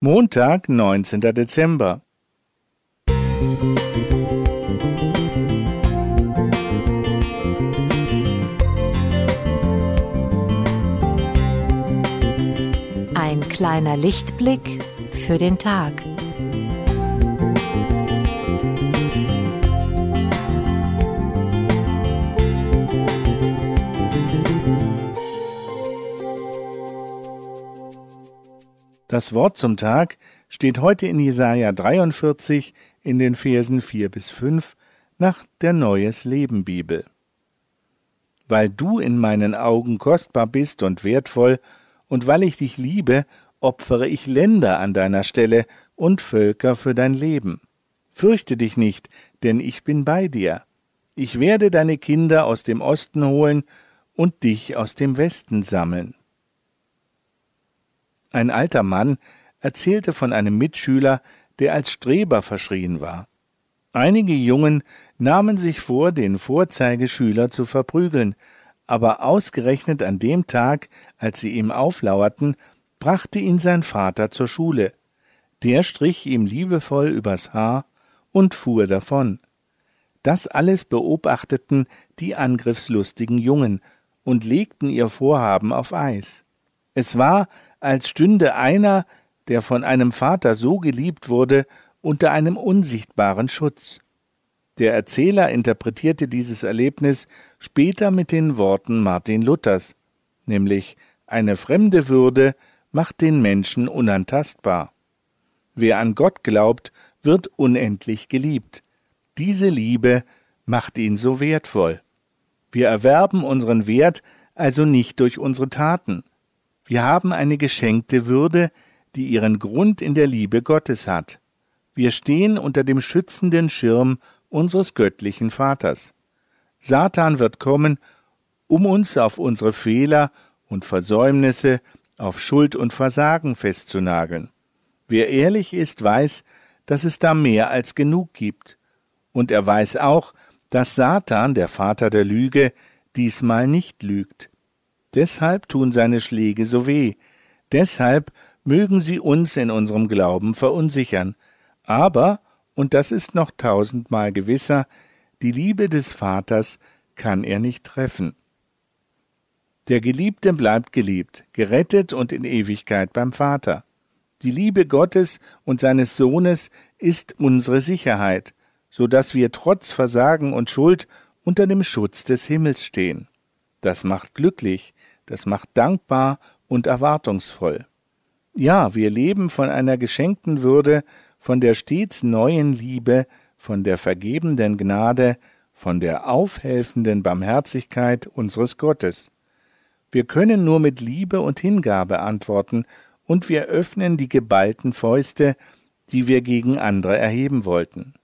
Montag, 19. Dezember. Ein kleiner Lichtblick für den Tag. Das Wort zum Tag steht heute in Jesaja 43 in den Versen 4 bis 5 nach der Neues Leben Bibel. Weil du in meinen Augen kostbar bist und wertvoll, und weil ich dich liebe, opfere ich Länder an deiner Stelle und Völker für dein Leben. Fürchte dich nicht, denn ich bin bei dir. Ich werde deine Kinder aus dem Osten holen und dich aus dem Westen sammeln. Ein alter Mann erzählte von einem Mitschüler, der als Streber verschrien war. Einige Jungen nahmen sich vor, den Vorzeigeschüler zu verprügeln, aber ausgerechnet an dem Tag, als sie ihm auflauerten, brachte ihn sein Vater zur Schule. Der strich ihm liebevoll übers Haar und fuhr davon. Das alles beobachteten die angriffslustigen Jungen und legten ihr Vorhaben auf Eis. Es war, als stünde einer, der von einem Vater so geliebt wurde, unter einem unsichtbaren Schutz. Der Erzähler interpretierte dieses Erlebnis später mit den Worten Martin Luthers, nämlich eine fremde Würde macht den Menschen unantastbar. Wer an Gott glaubt, wird unendlich geliebt. Diese Liebe macht ihn so wertvoll. Wir erwerben unseren Wert also nicht durch unsere Taten, wir haben eine geschenkte Würde, die ihren Grund in der Liebe Gottes hat. Wir stehen unter dem schützenden Schirm unseres göttlichen Vaters. Satan wird kommen, um uns auf unsere Fehler und Versäumnisse, auf Schuld und Versagen festzunageln. Wer ehrlich ist, weiß, dass es da mehr als genug gibt. Und er weiß auch, dass Satan, der Vater der Lüge, diesmal nicht lügt. Deshalb tun seine Schläge so weh. Deshalb mögen sie uns in unserem Glauben verunsichern. Aber, und das ist noch tausendmal gewisser, die Liebe des Vaters kann er nicht treffen. Der Geliebte bleibt geliebt, gerettet und in Ewigkeit beim Vater. Die Liebe Gottes und seines Sohnes ist unsere Sicherheit, so dass wir trotz Versagen und Schuld unter dem Schutz des Himmels stehen. Das macht glücklich, das macht dankbar und erwartungsvoll. Ja, wir leben von einer geschenkten Würde, von der stets neuen Liebe, von der vergebenden Gnade, von der aufhelfenden Barmherzigkeit unseres Gottes. Wir können nur mit Liebe und Hingabe antworten, und wir öffnen die geballten Fäuste, die wir gegen andere erheben wollten.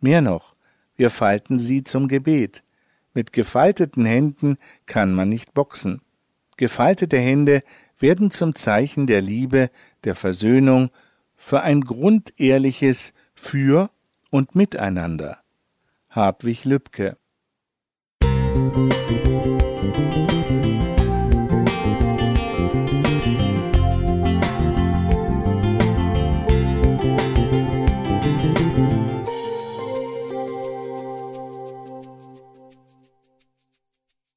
Mehr noch, wir falten sie zum Gebet. Mit gefalteten Händen kann man nicht boxen. Gefaltete Hände werden zum Zeichen der Liebe, der Versöhnung, für ein grundehrliches Für und Miteinander. Hartwig Lübcke Musik